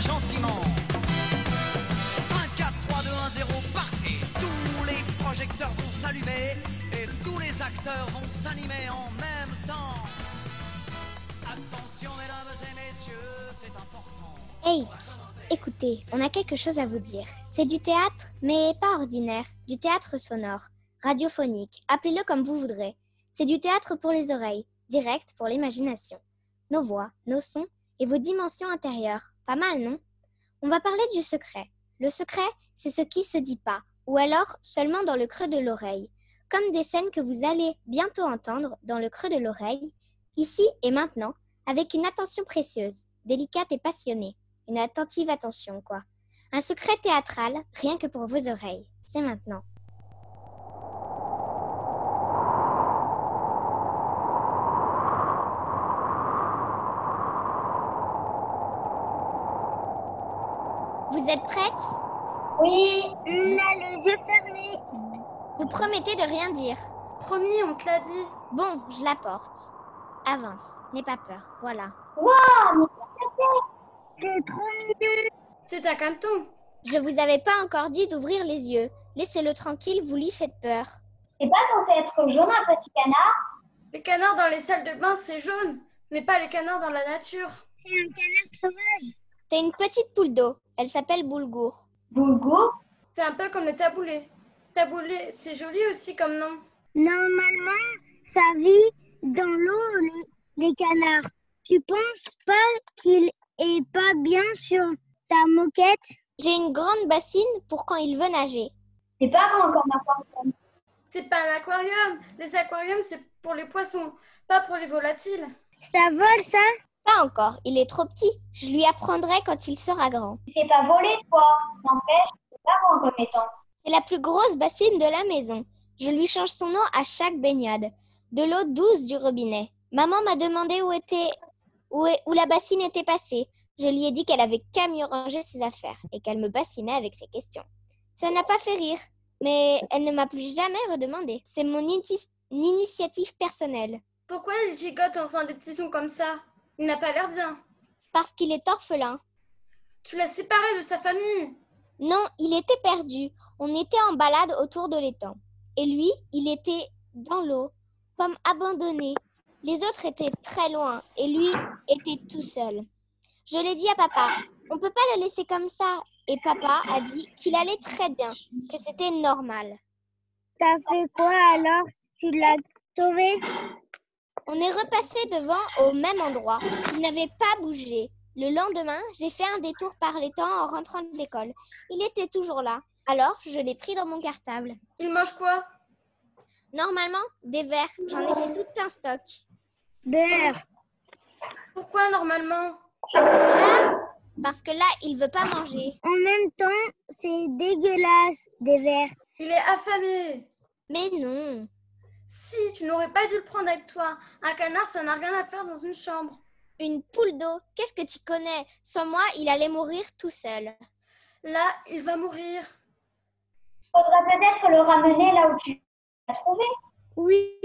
gentiment. 1, 4, 3, 2, 1, 0, partez. Tous les projecteurs vont s'allumer et tous les acteurs vont s'animer en même temps. Attention, mesdames et messieurs, c'est important. Hey, psst, écoutez, on a quelque chose à vous dire. C'est du théâtre, mais pas ordinaire, du théâtre sonore, radiophonique, appelez-le comme vous voudrez. C'est du théâtre pour les oreilles, direct pour l'imagination. Nos voix, nos sons et vos dimensions intérieures. Pas mal, non? On va parler du secret. Le secret, c'est ce qui se dit pas, ou alors seulement dans le creux de l'oreille. Comme des scènes que vous allez bientôt entendre dans le creux de l'oreille, ici et maintenant, avec une attention précieuse, délicate et passionnée. Une attentive attention, quoi. Un secret théâtral, rien que pour vos oreilles. C'est maintenant. Vous êtes prête? Oui, on a les yeux fermés. Vous promettez de rien dire. Promis, on te l'a dit. Bon, je la porte. Avance, n'aie pas peur, voilà. Waouh, mais c'est C'est trop mignon. C'est un canton. Je vous avais pas encore dit d'ouvrir les yeux. Laissez-le tranquille, vous lui faites peur. C'est pas censé être jaune un petit canard Les canards dans les salles de bain, c'est jaune, mais pas les canards dans la nature. C'est un canard sauvage. C'est une petite poule d'eau. Elle s'appelle Boulgour. Boulgour? C'est un peu comme le taboulé. Taboulé, c'est joli aussi comme nom. Normalement, ça vit dans l'eau, les, les canards. Tu penses pas qu'il est pas bien sur ta moquette? J'ai une grande bassine pour quand il veut nager. C'est pas grand comme un aquarium. C'est pas un aquarium. Les aquariums, c'est pour les poissons, pas pour les volatiles. Ça vole, ça? Pas encore, il est trop petit. Je lui apprendrai quand il sera grand. Tu sais pas voler, toi. N'empêche, c'est pas grand comme étant. C'est la plus grosse bassine de la maison. Je lui change son eau à chaque baignade. De l'eau douce du robinet. Maman m'a demandé où était où, est- où la bassine était passée. Je lui ai dit qu'elle avait qu'à mieux ranger ses affaires et qu'elle me bassinait avec ses questions. Ça n'a pas fait rire, mais elle ne m'a plus jamais redemandé. C'est mon initiative personnelle. Pourquoi il gigote en faisant des petits sons comme ça? Il n'a pas l'air bien. Parce qu'il est orphelin. Tu l'as séparé de sa famille. Non, il était perdu. On était en balade autour de l'étang. Et lui, il était dans l'eau, comme abandonné. Les autres étaient très loin et lui était tout seul. Je l'ai dit à papa, on peut pas le laisser comme ça. Et papa a dit qu'il allait très bien, que c'était normal. T'as fait quoi alors? Tu l'as sauvé? On est repassé devant au même endroit. Il n'avait pas bougé. Le lendemain, j'ai fait un détour par l'étang en rentrant de l'école. Il était toujours là. Alors, je l'ai pris dans mon cartable. Il mange quoi? Normalement, des verres. J'en ai fait tout un stock. Beurre. Pourquoi normalement? Parce que là, parce que là, il veut pas manger. En même temps, c'est dégueulasse, des verres. Il est affamé. Mais non. Si, tu n'aurais pas dû le prendre avec toi. Un canard, ça n'a rien à faire dans une chambre. Une poule d'eau, qu'est-ce que tu connais? Sans moi, il allait mourir tout seul. Là, il va mourir. Faudrait peut-être le ramener là où tu l'as trouvé. Oui,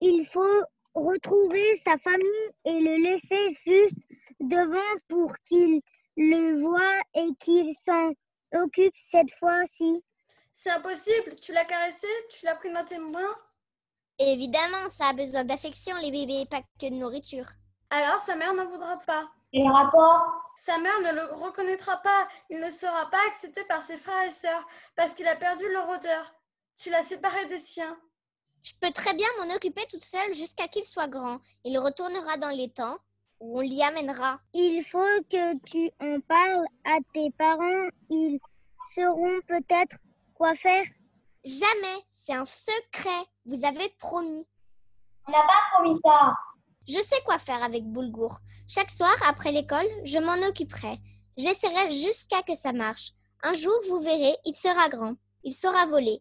il faut retrouver sa famille et le laisser juste devant pour qu'il le voie et qu'il s'en occupe cette fois-ci. C'est impossible. Tu l'as caressé? Tu l'as pris dans tes mains? Évidemment, ça a besoin d'affection, les bébés, pas que de nourriture. Alors sa mère n'en voudra pas. Et le rapport? Sa mère ne le reconnaîtra pas. Il ne sera pas accepté par ses frères et sœurs parce qu'il a perdu leur odeur. Tu l'as séparé des siens. Je peux très bien m'en occuper toute seule jusqu'à qu'il soit grand. Il retournera dans les temps où on l'y amènera. Il faut que tu en parles à tes parents. Ils sauront peut-être quoi faire. Jamais, c'est un secret. Vous avez promis. On n'a pas promis ça. Je sais quoi faire avec Boulgour. Chaque soir, après l'école, je m'en occuperai. J'essaierai jusqu'à que ça marche. Un jour, vous verrez, il sera grand. Il saura voler.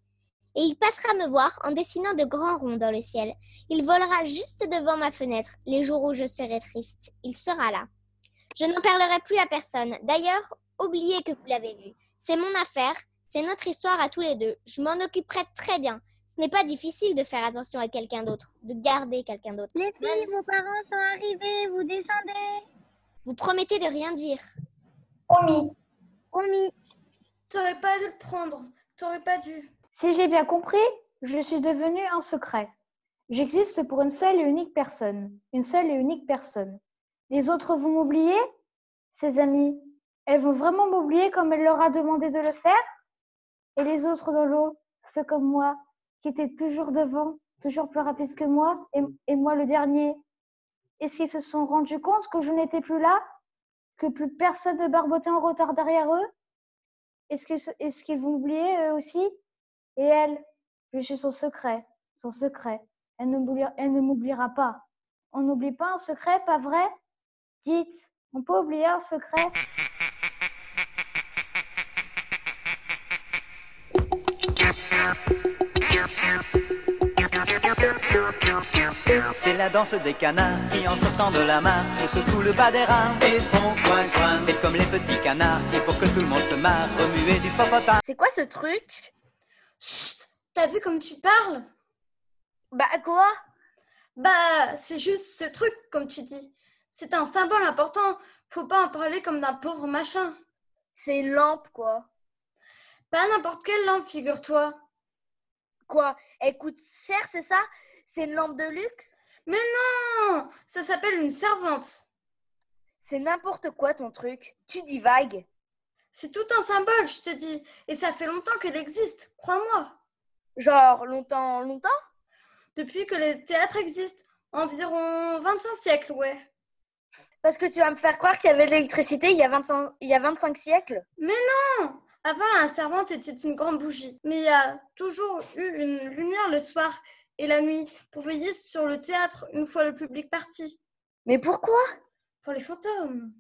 Et il passera me voir en dessinant de grands ronds dans le ciel. Il volera juste devant ma fenêtre les jours où je serai triste. Il sera là. Je n'en parlerai plus à personne. D'ailleurs, oubliez que vous l'avez vu. C'est mon affaire. C'est notre histoire à tous les deux. Je m'en occuperai très bien. Ce n'est pas difficile de faire attention à quelqu'un d'autre, de garder quelqu'un d'autre. Les filles, vos parents sont arrivés, vous descendez. Vous promettez de rien dire. Promis. Promis. T'aurais pas dû le prendre. T'aurais pas dû. Si j'ai bien compris, je suis devenue un secret. J'existe pour une seule et unique personne. Une seule et unique personne. Les autres vont m'oublier Ses amis, elles vont vraiment m'oublier comme elle leur a demandé de le faire? Et les autres dans l'eau, ceux comme moi, qui étaient toujours devant, toujours plus rapides que moi, et, moi le dernier, est-ce qu'ils se sont rendus compte que je n'étais plus là Que plus personne ne barbotait en retard derrière eux? Est-ce qu'ils vont oublier eux aussi? Et elle Je suis son secret, son secret. Elle ne m'oubliera pas. On n'oublie pas un secret, pas vrai? Dites, on peut oublier un secret? C'est la danse des canards qui en sortant de la mare se secouent le bas des rames et font coin coin. Faites comme les petits canards et pour que tout le monde se marre, remuer du popotin. C'est quoi ce truc? Chut T'as vu comme tu parles? Bah quoi? Bah c'est juste ce truc comme tu dis. C'est un symbole important. Faut pas en parler comme d'un pauvre machin. C'est une lampe quoi. Pas n'importe quelle lampe, figure-toi. Quoi? Elle coûte cher, c'est ça? C'est une lampe de luxe? Mais non Ça s'appelle une servante. C'est n'importe quoi ton truc. Tu dis vague. C'est tout un symbole, je te dis. Et ça fait longtemps qu'elle existe, crois-moi. Genre longtemps, longtemps? Depuis que les théâtres existent. Environ 25 siècles, ouais. Parce que tu vas me faire croire qu'il y avait de l'électricité il, y a 25, il y a 25 siècles? Mais non avant, la servante était une grande bougie, mais il y a toujours eu une lumière le soir et la nuit pour veiller sur le théâtre une fois le public parti. Mais pourquoi? Pour les fantômes.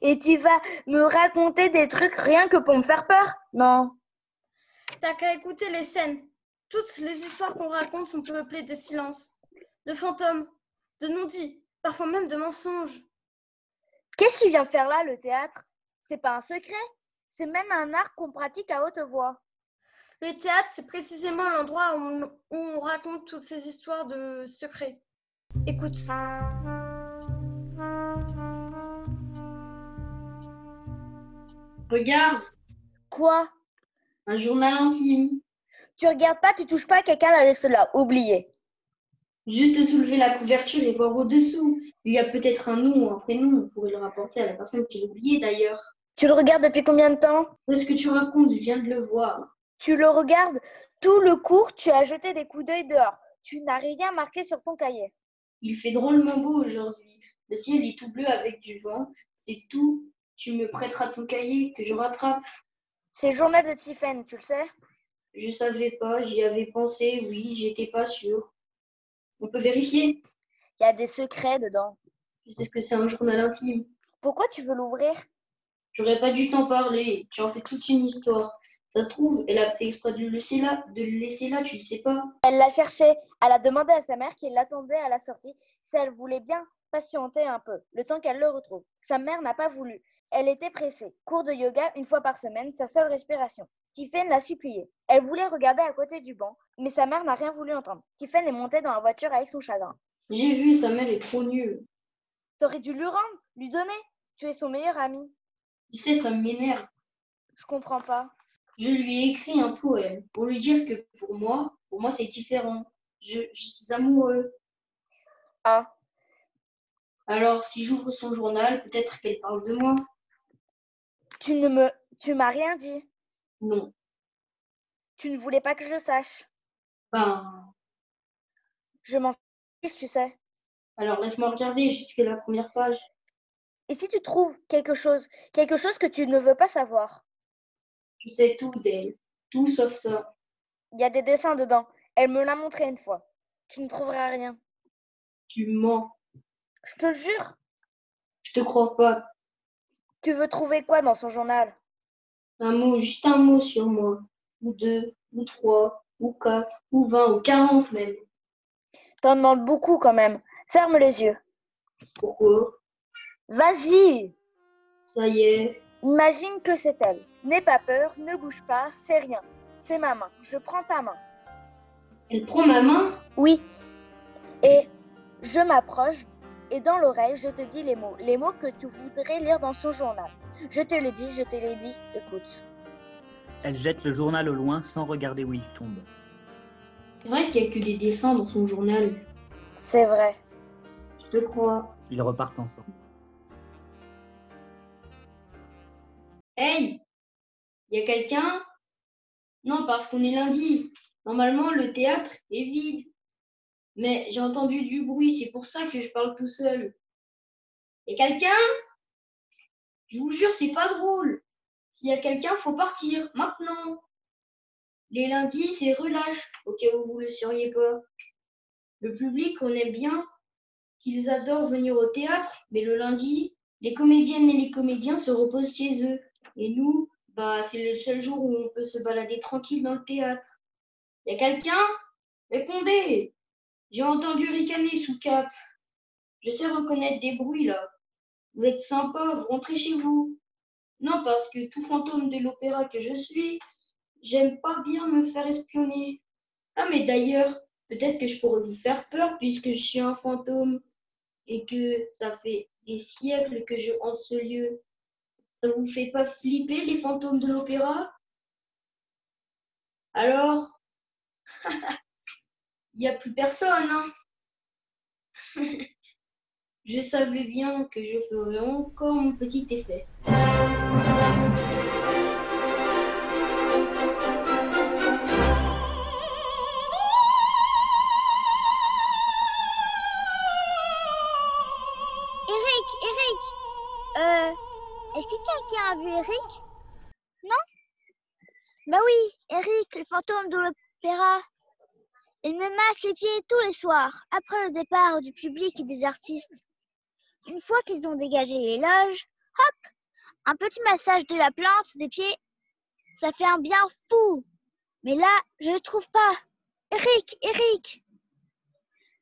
Et tu vas me raconter des trucs rien que pour me faire peur? Non. T'as qu'à écouter les scènes. Toutes les histoires qu'on raconte sont peuplées de silence, de fantômes, de non-dits, parfois même de mensonges. Qu'est-ce qui vient faire là, le théâtre? C'est pas un secret? C'est même un art qu'on pratique à haute voix. Le théâtre, c'est précisément l'endroit où, on raconte toutes ces histoires de secrets. Écoute. Regarde. Quoi? Un journal intime. Tu regardes pas, tu touches pas, quelqu'un l'a laissé là, oublié. Juste soulever la couverture et voir au-dessous. Il y a peut-être un nom ou un prénom, on pourrait le rapporter à la personne qui l'a oublié d'ailleurs. Tu le regardes depuis combien de temps? Qu'est-ce que tu racontes Je viens de le voir. Tu le regardes tout le cours, tu as jeté des coups d'œil dehors. Tu n'as rien marqué sur ton cahier. Il fait drôlement beau aujourd'hui. Le ciel est tout bleu avec du vent. C'est tout. Tu me prêteras ton cahier que je rattrape. C'est le journal de Tiffen, tu le sais? Je savais pas, j'y avais pensé, oui, j'étais pas sûre. On peut vérifier? Il y a des secrets dedans. Je sais ce que c'est un journal intime. Pourquoi tu veux l'ouvrir? J'aurais pas dû t'en parler. Tu en fais toute une histoire. Ça se trouve, elle a fait exprès de le laisser là, de le laisser là, tu le sais pas. Elle l'a cherché. Elle a demandé à sa mère qui l'attendait à la sortie si elle voulait bien patienter un peu, le temps qu'elle le retrouve. Sa mère n'a pas voulu. Elle était pressée. Cours de yoga une fois par semaine, sa seule respiration. Tiffen l'a supplié. Elle voulait regarder à côté du banc, mais sa mère n'a rien voulu entendre. Tiffen est montée dans la voiture avec son chagrin. J'ai vu, sa mère est trop nulle. T'aurais dû lui rendre, lui donner. Tu es son meilleur ami. Tu sais, ça m'énerve. Je comprends pas. Je lui ai écrit un poème pour lui dire que pour moi, pour moi c'est différent. Je, suis amoureux. Ah. Alors, si j'ouvre son journal, peut-être qu'elle parle de moi. Tu ne me, tu m'as rien dit. Non. Tu ne voulais pas que je sache. Ben. Je m'en fiche, tu sais. Alors laisse-moi regarder jusqu'à la première page. Et si tu trouves quelque chose, quelque chose que tu ne veux pas savoir? Je sais tout d'elle, tout sauf ça. Il y a des dessins dedans. Elle me l'a montré une fois. Tu ne trouveras rien. Tu mens. Je te jure. Je te crois pas. Tu veux trouver quoi dans son journal? Un mot, juste un mot sur moi. Ou deux, ou trois, ou quatre, ou vingt, ou quarante même. T'en demandes beaucoup quand même. Ferme les yeux. Pourquoi? Vas-y Ça y est. Imagine que c'est elle. N'aie pas peur, ne bouge pas, c'est rien. C'est ma main. Je prends ta main. Elle prend ma main? Oui. Et je m'approche et dans l'oreille, je te dis les mots, les mots que tu voudrais lire dans son journal. Je te l'ai dit, je te l'ai dit, écoute. Elle jette le journal au loin sans regarder où il tombe. C'est vrai qu'il n'y a que des dessins dans son journal. C'est vrai. Je te crois. Ils repartent ensemble. Hey Il y a quelqu'un? Non, parce qu'on est lundi. Normalement, le théâtre est vide. Mais j'ai entendu du bruit, c'est pour ça que je parle tout seul. Et quelqu'un? Je vous jure, c'est pas drôle. S'il y a quelqu'un, faut partir, maintenant. Les lundis, c'est relâche, au cas où vous le sauriez pas. Le public, on aime bien qu'ils adorent venir au théâtre, mais le lundi, les comédiennes et les comédiens se reposent chez eux. Et nous, bah, c'est le seul jour où on peut se balader tranquille dans le théâtre. Y a quelqu'un? Répondez J'ai entendu ricaner sous cap. Je sais reconnaître des bruits là. Vous êtes sympa, vous rentrez chez vous. Non, parce que tout fantôme de l'opéra que je suis, j'aime pas bien me faire espionner. Ah, mais d'ailleurs, peut-être que je pourrais vous faire peur puisque je suis un fantôme et que ça fait des siècles que je hante ce lieu. Ça vous fait pas flipper les fantômes de l'opéra? Alors? Il n'y a plus personne, hein. Je savais bien que je ferais encore mon petit effet. Fantôme de l'opéra. Il me masse les pieds tous les soirs, après le départ du public et des artistes. Une fois qu'ils ont dégagé les loges, hop, un petit massage de la plante des pieds, ça fait un bien fou. Mais là, je ne trouve pas. Eric, Eric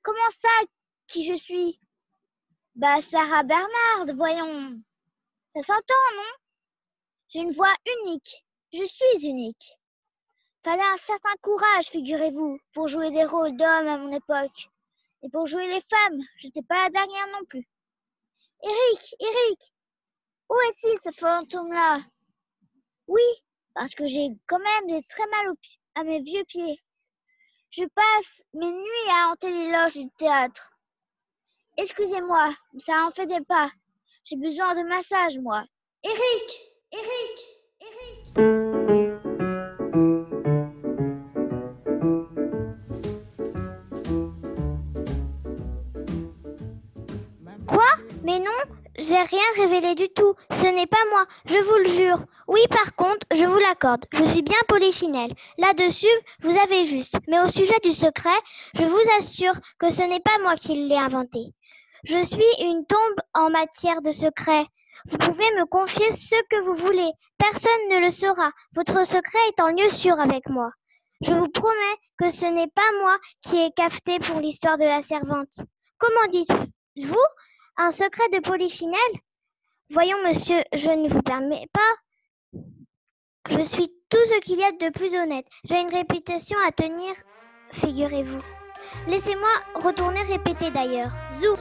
Comment ça, qui je suis? Bah, Sarah Bernard, voyons. Ça s'entend, non? J'ai une voix unique. Je suis unique. Fallait un certain courage, figurez-vous, pour jouer des rôles d'hommes à mon époque. Et pour jouer les femmes, j'étais pas la dernière non plus. Eric, Eric, où est-il ce fantôme-là? Oui, parce que j'ai quand même des très mal à mes vieux pieds. Je passe mes nuits à hanter les loges du théâtre. Excusez-moi, mais ça en fait des pas. J'ai besoin de massage, moi. Eric, Eric. Mais non, j'ai rien révélé du tout. Ce n'est pas moi, je vous le jure. Oui, par contre, je vous l'accorde, je suis bien polichinelle. Là-dessus, vous avez juste. Mais au sujet du secret, je vous assure que ce n'est pas moi qui l'ai inventé. Je suis une tombe en matière de secret. Vous pouvez me confier ce que vous voulez. Personne ne le saura. Votre secret est en lieu sûr avec moi. Je vous promets que ce n'est pas moi qui ai cafeté pour l'histoire de la servante. Comment dites-vous un secret de polichinelle? Voyons, monsieur, je ne vous permets pas. Je suis tout ce qu'il y a de plus honnête. J'ai une réputation à tenir, figurez-vous. Laissez-moi retourner répéter d'ailleurs. Zou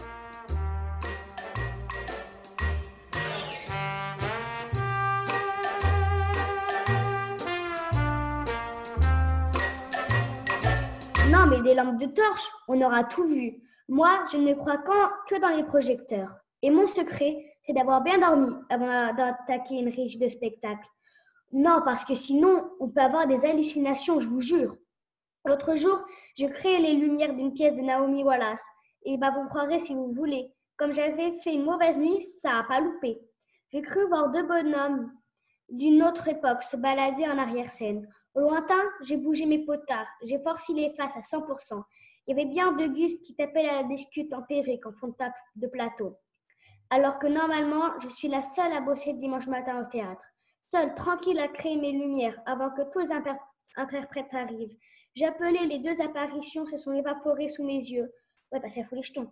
Non, mais des lampes de torche, on aura tout vu. Moi, je ne crois que dans les projecteurs. Et mon secret, c'est d'avoir bien dormi avant d'attaquer une riche de spectacle. Non, parce que sinon, on peut avoir des hallucinations, je vous jure. L'autre jour, je créé les lumières d'une pièce de Naomi Wallace. Et bah, vous croirez si vous voulez. Comme j'avais fait une mauvaise nuit, ça n'a pas loupé. J'ai cru voir deux bonhommes d'une autre époque se balader en arrière-scène. Au lointain, j'ai bougé mes potards, j'ai forcé les faces à 100%. Il y avait bien deux Gus qui tapaient la discute en perruque en fond de, table de plateau. Alors que normalement, je suis la seule à bosser dimanche matin au théâtre. Seule, tranquille à créer mes lumières avant que tous les interprètes arrivent. Appelé les deux apparitions, se sont évaporées sous mes yeux. Ouais, bah ça fout les jetons.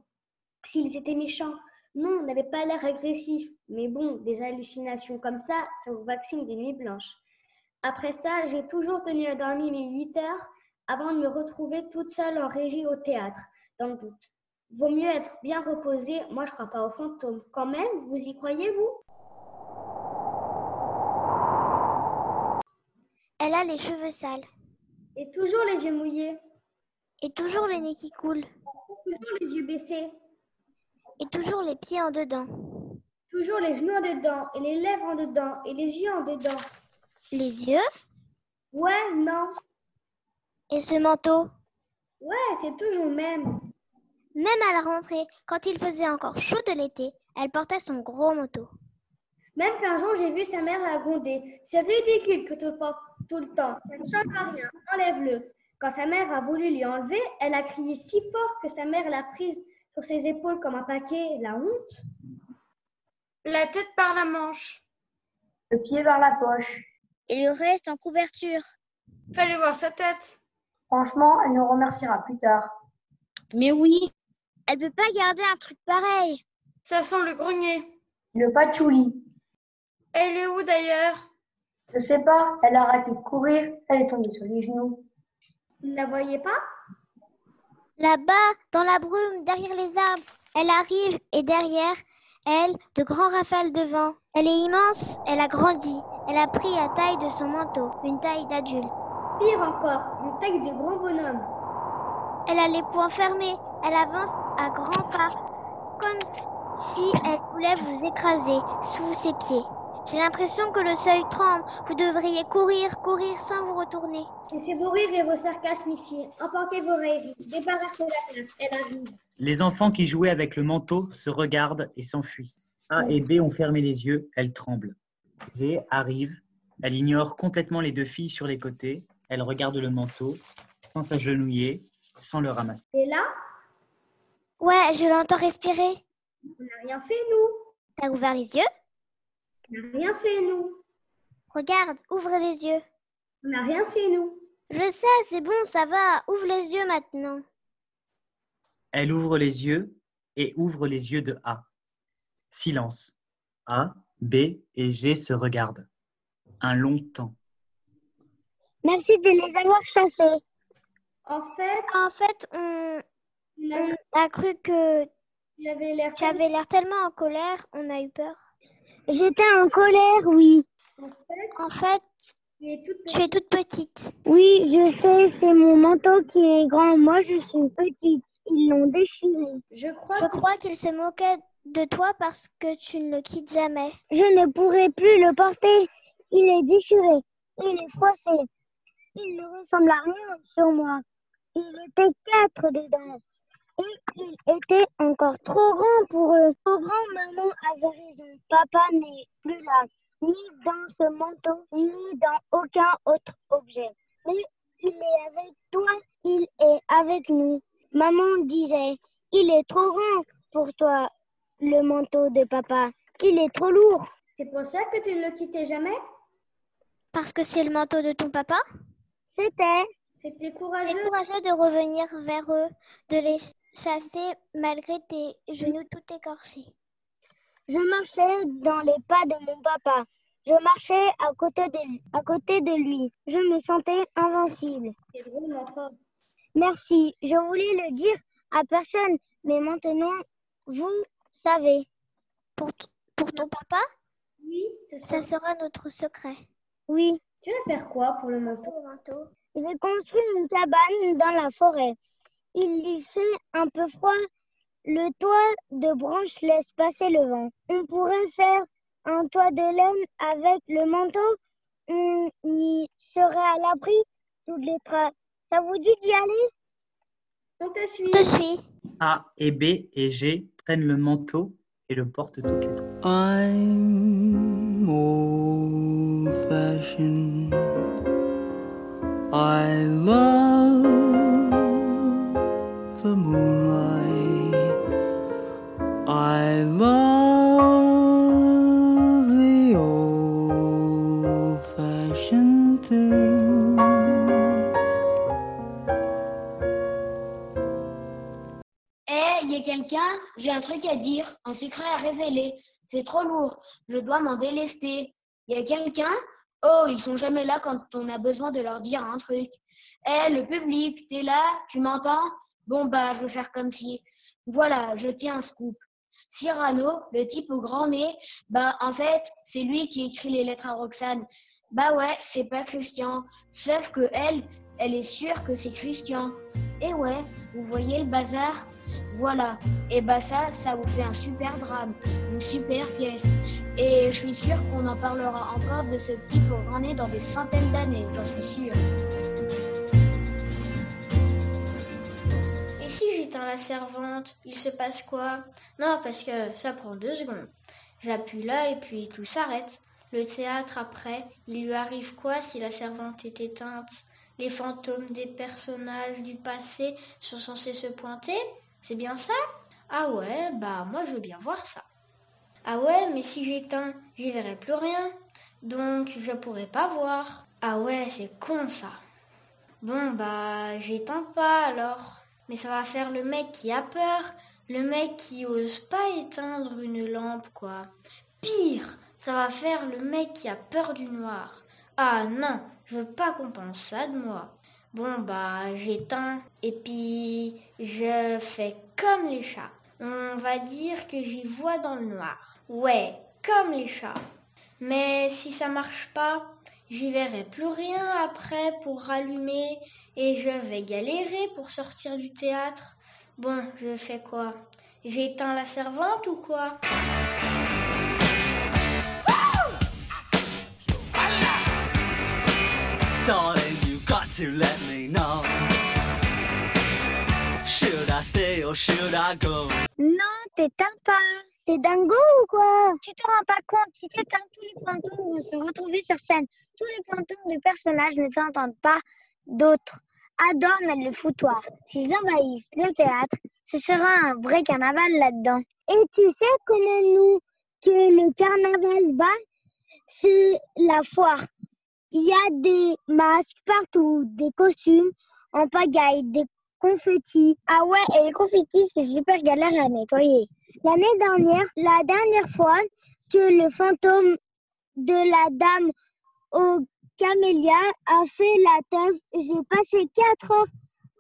S'ils étaient méchants, non, on n'avait pas l'air agressif. Mais bon, des hallucinations comme ça, ça vous vaccine des nuits blanches. Après ça, j'ai toujours tenu à dormir mes 8 heures avant de me retrouver toute seule en régie au théâtre, dans le doute. Vaut mieux être bien reposé. Moi, je crois pas aux fantômes. Quand même, vous y croyez, vous? Elle a les cheveux sales. Et toujours les yeux mouillés. Et toujours le nez qui coule. Toujours les yeux baissés. Et toujours les pieds en dedans. Toujours les genoux en dedans. Et les lèvres en dedans. Et les yeux en dedans. Les yeux? Ouais, non. Et ce manteau Ouais, c'est toujours le même. Même à la rentrée, quand il faisait encore chaud de l'été, elle portait son gros manteau. Même qu'un jour, j'ai vu sa mère la gronder. C'est ridicule que tu le portes tout le temps. Ça ne change rien. Enlève-le. Quand sa mère a voulu lui enlever, elle a crié si fort que sa mère l'a prise sur ses épaules comme un paquet. La honte. La tête par la manche. Le pied vers la poche. Et le reste en couverture. Fallait voir sa tête. Franchement, elle nous remerciera plus tard. Mais oui. Elle peut pas garder un truc pareil. Ça sent le grenier. Le patchouli. Elle est où d'ailleurs? Je sais pas, elle a arrêté de courir, elle est tombée sur les genoux. Vous ne la voyez pas? Là-bas, dans la brume, derrière les arbres, elle arrive et derrière elle, de grands rafales de vent. Elle est immense, elle a grandi, elle a pris la taille de son manteau, une taille d'adulte. Pire encore, une taille de grand bonhomme. Elle a les poings fermés, elle avance à grands pas, comme si elle voulait vous écraser sous ses pieds. J'ai l'impression que le seuil tremble. Vous devriez courir, courir sans vous retourner. Laissez vos rires et vos sarcasmes ici. Emportez vos rêves. Débarrassez la place. Elle arrive. Les enfants qui jouaient avec le manteau se regardent et s'enfuient. A et B ont fermé les yeux, elles tremblent. V arrive, elle ignore complètement les deux filles sur les côtés, elle regarde le manteau, sans s'agenouiller, sans le ramasser. Et là Ouais, je l'entends respirer. On n'a rien fait, nous. T'as ouvert les yeux? On n'a rien fait, nous. Regarde, ouvre les yeux. On n'a rien fait, nous. Je sais, c'est bon, ça va. Ouvre les yeux maintenant. Elle ouvre les yeux et ouvre les yeux de A. Silence. A, B et G se regardent. Un long temps. Merci de les avoir chassés. En fait, En fait, on, a- cru que tu avais l'air tellement en colère, on a eu peur. J'étais en colère, oui. En fait, En fait, tu es toute tu es toute petite. Oui, je sais, c'est mon manteau qui est grand. Moi, je suis petite. Ils l'ont déchiré. Je crois Je crois qu'il se moquait de toi parce que tu ne le quittes jamais. Je ne pourrai plus le porter. Il est déchiré. Il est froissé. Il ne ressemble à rien sur moi. Il était quatre dedans. Et il était encore trop grand pour eux. Trop grand, maman avait raison. Papa n'est plus là. Ni dans ce manteau, ni dans aucun autre objet. Mais il est avec toi. Il est avec nous. Maman disait, il est trop grand pour toi, le manteau de papa. Il est trop lourd. c'est pour ça que tu ne le quittais jamais? Parce que c'est le manteau de ton papa? C'était. Courageux. courageux de revenir vers eux, de les chasser malgré tes genoux tout écorchés. Je marchais dans les pas de mon papa. Je marchais à côté de, à côté de lui. Je me sentais invincible. C'est drôlement fort. Merci. Je voulais le dire à personne, mais maintenant, vous savez. Pour, pour ton papa, Oui, ça sera notre secret. Oui, Tu vas faire quoi pour le manteau? J'ai construit une cabane dans la forêt. Il y fait un peu froid. Le toit de branches laisse passer le vent. On pourrait faire un toit de laine avec le manteau. On y serait à l'abri toutes les traces. Ça vous dit d'y aller? On te suit. Je te suis. A et B et G prennent le manteau et le portent toutes les trois. I'm old fashioned. I love the moonlight. I love the old fashioned things. Eh, il y a quelqu'un? J'ai un truc à dire, un secret à révéler. C'est trop lourd, je dois m'en délester. Y a quelqu'un? Oh, ils sont jamais là quand on a besoin de leur dire un truc. Eh, le public, t'es là Tu m'entends? Bon, bah, je vais faire comme si. Voilà, je tiens un scoop. Cyrano, le type au grand nez, bah, en fait, c'est lui qui écrit les lettres à Roxane. Bah ouais, c'est pas Christian. Sauf que elle, elle est sûre que c'est Christian. Et ouais, vous voyez le bazar? Voilà. Et bah ça, ça vous fait un super drame, une super pièce. Et je suis sûre qu'on en parlera encore de ce grand nez dans des centaines d'années, j'en suis sûre. Et si j'éteins la servante, il se passe quoi? Non, parce que ça prend deux secondes. J'appuie là et puis tout s'arrête. Le théâtre, après, il lui arrive quoi si la servante est éteinte? Les fantômes des personnages du passé sont censés se pointer? C'est bien ça? Ah ouais, bah moi je veux bien voir ça. Ah ouais, mais si j'éteins, j'y verrai plus rien. Donc je pourrai pas voir. Ah ouais, c'est con ça. Bon bah j'éteins pas alors. Mais ça va faire le mec qui a peur, le mec qui ose pas éteindre une lampe quoi. Pire, ça va faire le mec qui a peur du noir. Ah non, je veux pas qu'on pense ça de moi. Bon bah j'éteins et puis je fais comme les chats. On va dire que j'y vois dans le noir. Ouais, comme les chats. Mais si ça marche pas, j'y verrai plus rien après pour rallumer et je vais galérer pour sortir du théâtre. Bon, je fais quoi? J'éteins la servante ou quoi? To let me know. Should I stay or should I go? Non, t'éteins pas. T'es dingo ou quoi? Tu te rends pas compte, si t'éteins, tous les fantômes vont se retrouver sur scène. Tous les fantômes de personnages ne t'entendent pas d'autres. Adorment le foutoir. S'ils envahissent le théâtre, ce sera un vrai carnaval là-dedans. Et tu sais comment nous, que le carnaval bat? C'est la foire. Il y a des masques partout, des costumes en pagaille, des confettis. Ah ouais, et les confettis, c'est super galère à nettoyer. L'année dernière, la dernière fois que le fantôme de la dame au camélia a fait la teuf, j'ai passé quatre heures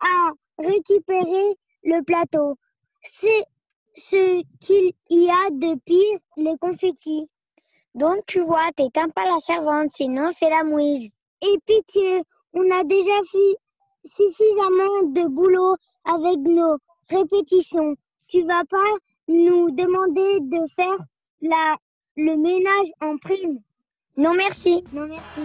à récupérer le plateau. C'est ce qu'il y a de pire, les confettis. Donc tu vois, t'éteins pas la servante, sinon c'est la mouise. Et pitié, on a déjà fait suffisamment de boulot avec nos répétitions. Tu vas pas nous demander de faire la, le ménage en prime. Non merci. Non merci.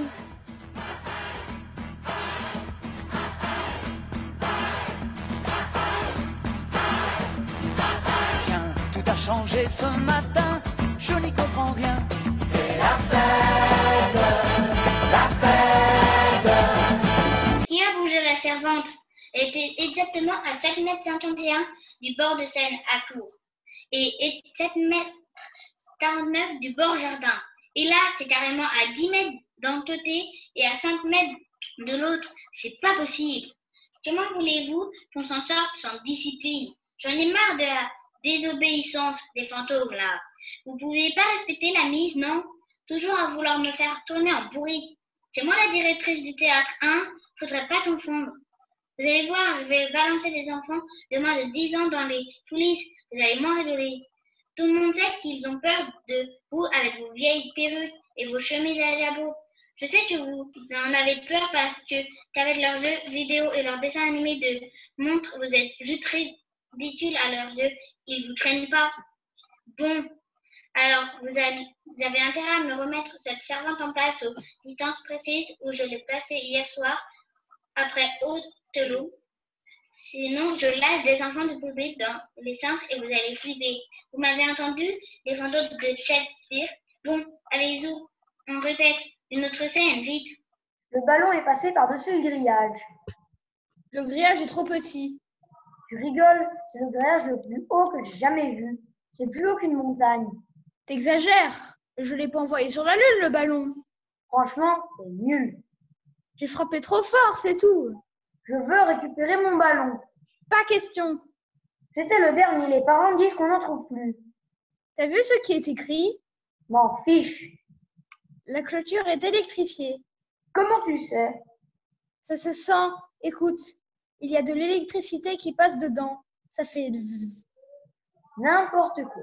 Tiens, tout a changé ce matin, je n'y comprends rien. La la. Qui a bougé la servante Elle était exactement à 7 mètres 51 du bord de Seine à Tours et 7 mètres 49 du bord jardin. Et là, c'est carrément à 10 mètres d'un côté et à 5 mètres de l'autre. C'est pas possible. Comment voulez-vous qu'on s'en sorte sans discipline? J'en ai marre de la désobéissance des fantômes là. Vous pouvez pas respecter la mise, non? Toujours à vouloir me faire tourner en bourrique. C'est moi la directrice du théâtre, hein Faudrait pas confondre. Vous allez voir, je vais balancer des enfants de moins de 10 ans dans les coulisses. Vous allez moins rigoler. Tout le monde sait qu'ils ont peur de vous avec vos vieilles perruques et vos chemises à jabot. Je sais que vous en avez peur parce que qu'avec leurs jeux vidéo et leurs dessins animés de montres, vous êtes juste ridicules à leurs yeux. Ils vous traînent pas. Bon, alors vous, allez, vous avez intérêt à me remettre cette servante en place aux distances précises où je l'ai placée hier soir après Othello. Sinon, je lâche des enfants de poubelle dans les centres et vous allez flipper. Vous m'avez entendu? Les fantômes de Shakespeare Bon, allez-y, on répète. Une autre scène, vite. Le ballon est passé par-dessus le grillage. Le grillage est trop petit. Tu rigoles, c'est le grillage le plus haut que j'ai jamais vu. C'est plus haut qu'une montagne. T'exagères. Je l'ai pas envoyé sur la lune, le ballon. Franchement, c'est nul. J'ai frappé trop fort, c'est tout. Je veux récupérer mon ballon. Pas question. C'était le dernier. Les parents disent qu'on n'en trouve plus. T'as vu ce qui est écrit? M'en fiche. La clôture est électrifiée. Comment tu sais? Ça se sent. Écoute. il y a de l'électricité qui passe dedans. Ça fait bzzz. N'importe quoi.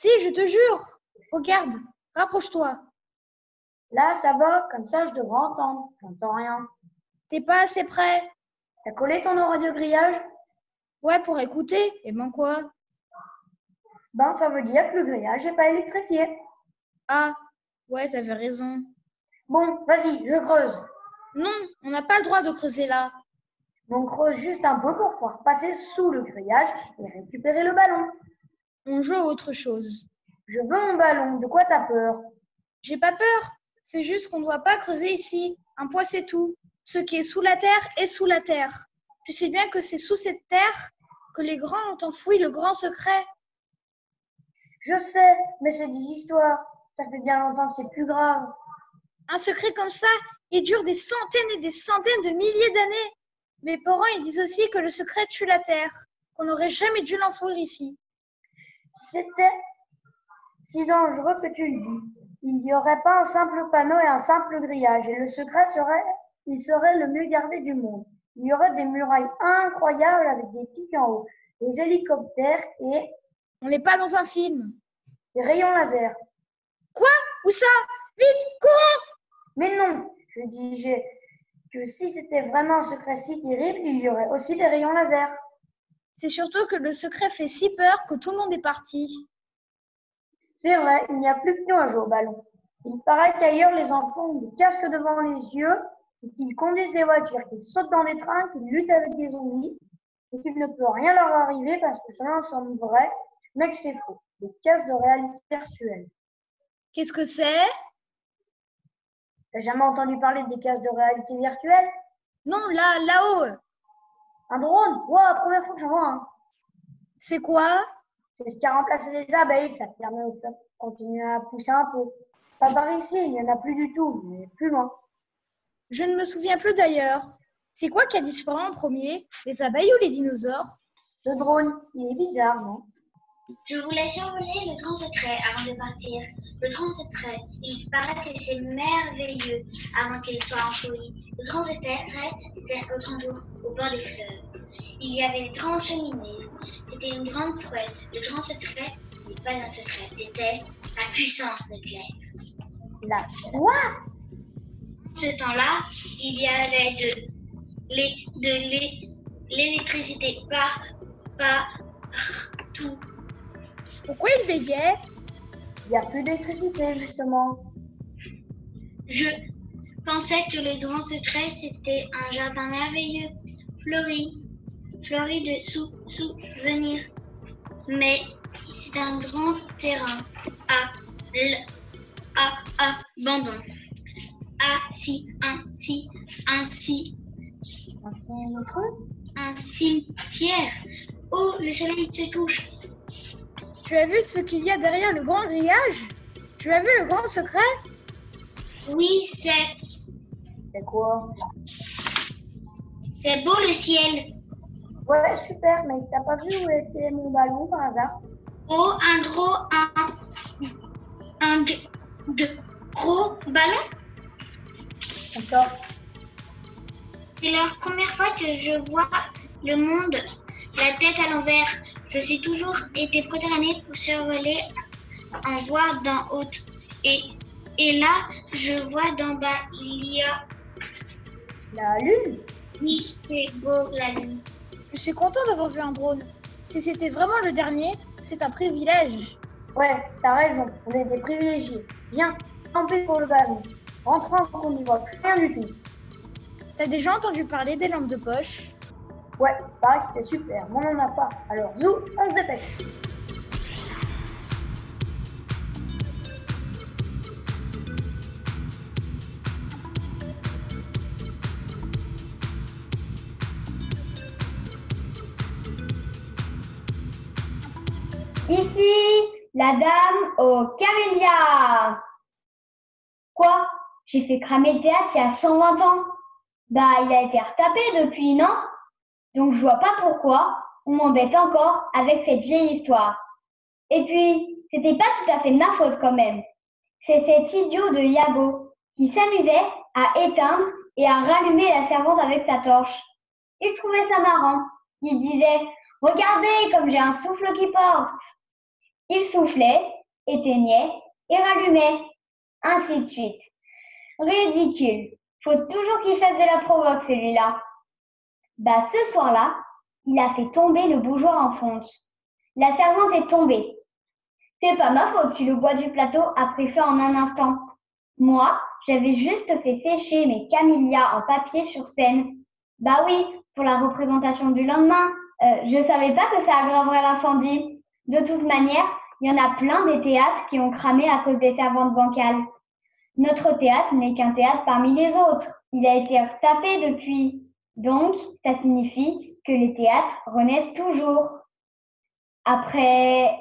Si, je te jure. Regarde, rapproche-toi. Là, ça va, comme ça je devrais entendre. J'entends rien. T'es pas assez près. T'as collé ton oreille au grillage Ouais, pour écouter. Et ben quoi? Ben, ça veut dire que le grillage n'est pas électrifié. Ah, ouais, t'avais raison. Bon, vas-y, je creuse. Non, on n'a pas le droit de creuser là. On creuse juste un peu pour pouvoir passer sous le grillage et récupérer le ballon. On joue à autre chose. Je veux mon ballon. De quoi t'as peur? J'ai pas peur. C'est juste qu'on ne doit pas creuser ici. Un poids, c'est tout. Ce qui est sous la terre est sous la terre. Tu sais bien que c'est sous cette terre que les grands ont enfoui le grand secret. Je sais, mais c'est des histoires. Ça fait bien longtemps que c'est plus grave. Un secret comme ça, il dure des centaines et des centaines de milliers d'années. Mes parents, ils disent aussi que le secret tue la terre, qu'on n'aurait jamais dû l'enfouir ici. C'était si dangereux que tu le dis. Il n'y aurait pas un simple panneau et un simple grillage, et le secret serait, il serait le mieux gardé du monde. Il y aurait des murailles incroyables avec des pics en haut, des hélicoptères et... On n'est pas dans un film. Des rayons laser. Quoi? Où ça? Vite, courons Mais non, je disais que si c'était vraiment un secret si terrible, il y aurait aussi des rayons laser. C'est surtout que le secret fait si peur que tout le monde est parti. C'est vrai, il n'y a plus que nous à jouer au ballon. Il paraît qu'ailleurs, les enfants ont des casques devant les yeux, qu'ils conduisent des voitures, qu'ils sautent dans des trains, qu'ils luttent avec des zombies, et qu'il ne peut rien leur arriver parce que cela semble vrai, mais que c'est faux. Des casques de réalité virtuelle. Qu'est-ce que c'est? T'as jamais entendu parler des casques de réalité virtuelle? Non, là, là-haut. Un drone Wow, première fois que j'en vois un. C'est quoi? C'est ce qui a remplacé les abeilles, ça permet de continuer à pousser un peu. Pas par ici, il n'y en a plus du tout, mais plus loin. Je ne me souviens plus d'ailleurs. C'est quoi qui a disparu en premier? Les abeilles ou les dinosaures? Le drone, il est bizarre, non? Je voulais survoler le grand secret avant de partir. Le grand secret, il paraît que c'est merveilleux avant qu'il soit enfoui. Le grand secret, c'était grand jour au bord des fleuves. Il y avait une grande cheminée. C'était une grande prouesse. Le grand secret n'est pas un secret, c'était la puissance nucléaire. La quoi ce temps-là, il y avait de l'électricité par, partout. Pourquoi il veillait Il n'y a plus d'électricité, justement. Je pensais que le grand secret, c'était un jardin merveilleux, fleuri, fleuri de sou souvenirs. Mais c'est un grand terrain à, à, à abandon. Ah, si, un, si, un, si. Un cimetière. Oh, le soleil se couche. Tu as vu ce qu'il y a derrière le grand grillage? Tu as vu le grand secret? Oui, c'est. C'est quoi? C'est beau le ciel. Ouais, super, mais t'as pas vu où était mon ballon par hasard? Oh, un gros. Un. Un. De, gros ballon c'est la première fois que je vois le monde la tête à l'envers. Je suis toujours été programmée pour survoler en voir d'en haut. Et, et là, je vois d'en bas, il y a... La lune? Oui, c'est beau la lune. Je suis content d'avoir vu un drone. Si c'était vraiment le dernier, c'est un privilège. Ouais, t'as raison, on est des privilégiés. Viens, pis pour le ballon. Rentrons on n'y voit rien du tout. T'as déjà entendu parler des lampes de poche? Ouais, pareil, c'était super, mais on n'en a pas. Alors, zou, on se dépêche. Ici, la dame au camélia. Quoi? J'ai fait cramer le théâtre il y a 120 ans. Bah, il a été retapé depuis, non? Donc je vois pas pourquoi on m'embête encore avec cette vieille histoire. Et puis, c'était pas tout à fait ma faute quand même. C'est cet idiot de Yago qui s'amusait à éteindre et à rallumer la servante avec sa torche. Il trouvait ça marrant. Il disait Regardez comme j'ai un souffle qui porte. Il soufflait, éteignait et rallumait. Ainsi de suite. Ridicule. Faut toujours qu'il fasse de la provoque, celui-là. Bah, ce soir-là, il a fait tomber le bougeoir en fonte. La servante est tombée. C'est pas ma faute si le bois du plateau a pris feu en un instant. Moi, j'avais juste fait sécher mes camélias en papier sur scène. Bah oui, pour la représentation du lendemain. Euh, je savais pas que ça aggraverait l'incendie. De toute manière, il y en a plein des théâtres qui ont cramé à cause des servantes bancales. Notre théâtre n'est qu'un théâtre parmi les autres. Il a été retapé depuis. Donc, ça signifie que les théâtres renaissent toujours. Après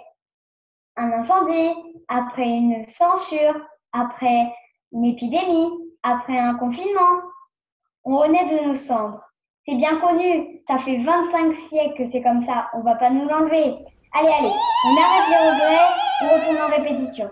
un incendie, après une censure, après une épidémie, après un confinement. On renaît de nos cendres. C'est bien connu, ça fait 25 siècles que c'est comme ça, on va pas nous l'enlever. Allez, allez, on arrête les regrets, on retourne en répétition.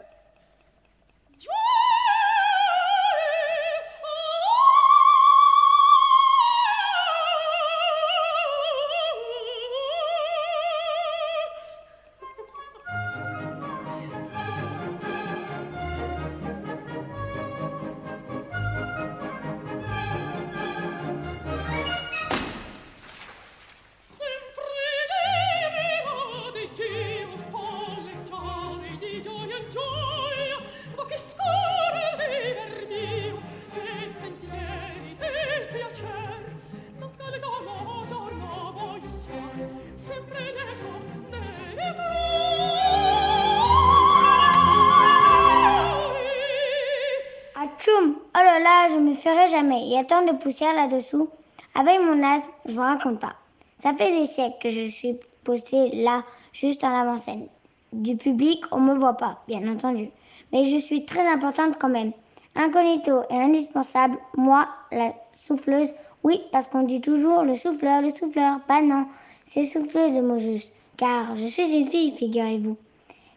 Jamais. Il y a tant de poussière là-dessous. Avec mon asthme, je vous raconte pas. Ça fait des siècles que je suis postée là, juste en avant-scène. Du public, on me voit pas, bien entendu. Mais je suis très importante quand même. Incognito et indispensable, moi, la souffleuse. Oui, parce qu'on dit toujours le souffleur, le souffleur. Pas non, c'est souffleuse le mot juste. Car je suis une fille, figurez-vous.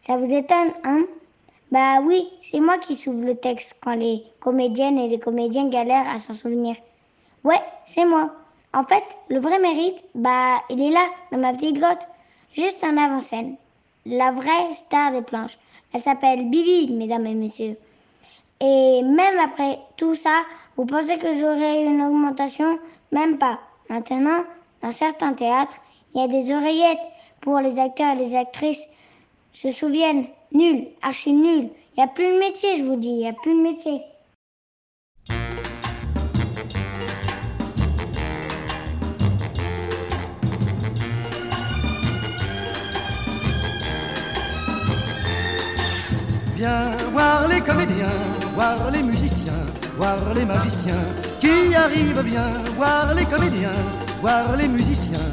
Ça vous étonne, hein? Bah oui, c'est moi qui souffle le texte quand les comédiennes et les comédiens galèrent à s'en souvenir. Ouais, c'est moi. En fait, le vrai mérite, bah, il est là, dans ma petite grotte, juste en avant-scène. La vraie star des planches. Elle s'appelle Bibi, mesdames et messieurs. Et même après tout ça, vous pensez que j'aurai une augmentation? Même pas. Maintenant, dans certains théâtres, il y a des oreillettes pour les acteurs et les actrices se souviennent. Nul, archi nul. Il a plus de métier, je vous dis, il a plus de métier. Viens voir les comédiens, voir les musiciens, voir les magiciens qui arrivent, viens voir les comédiens, voir les musiciens,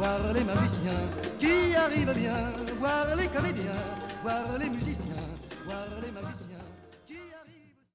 voir les magiciens qui arrivent bien, voir les comédiens, voir les musiciens.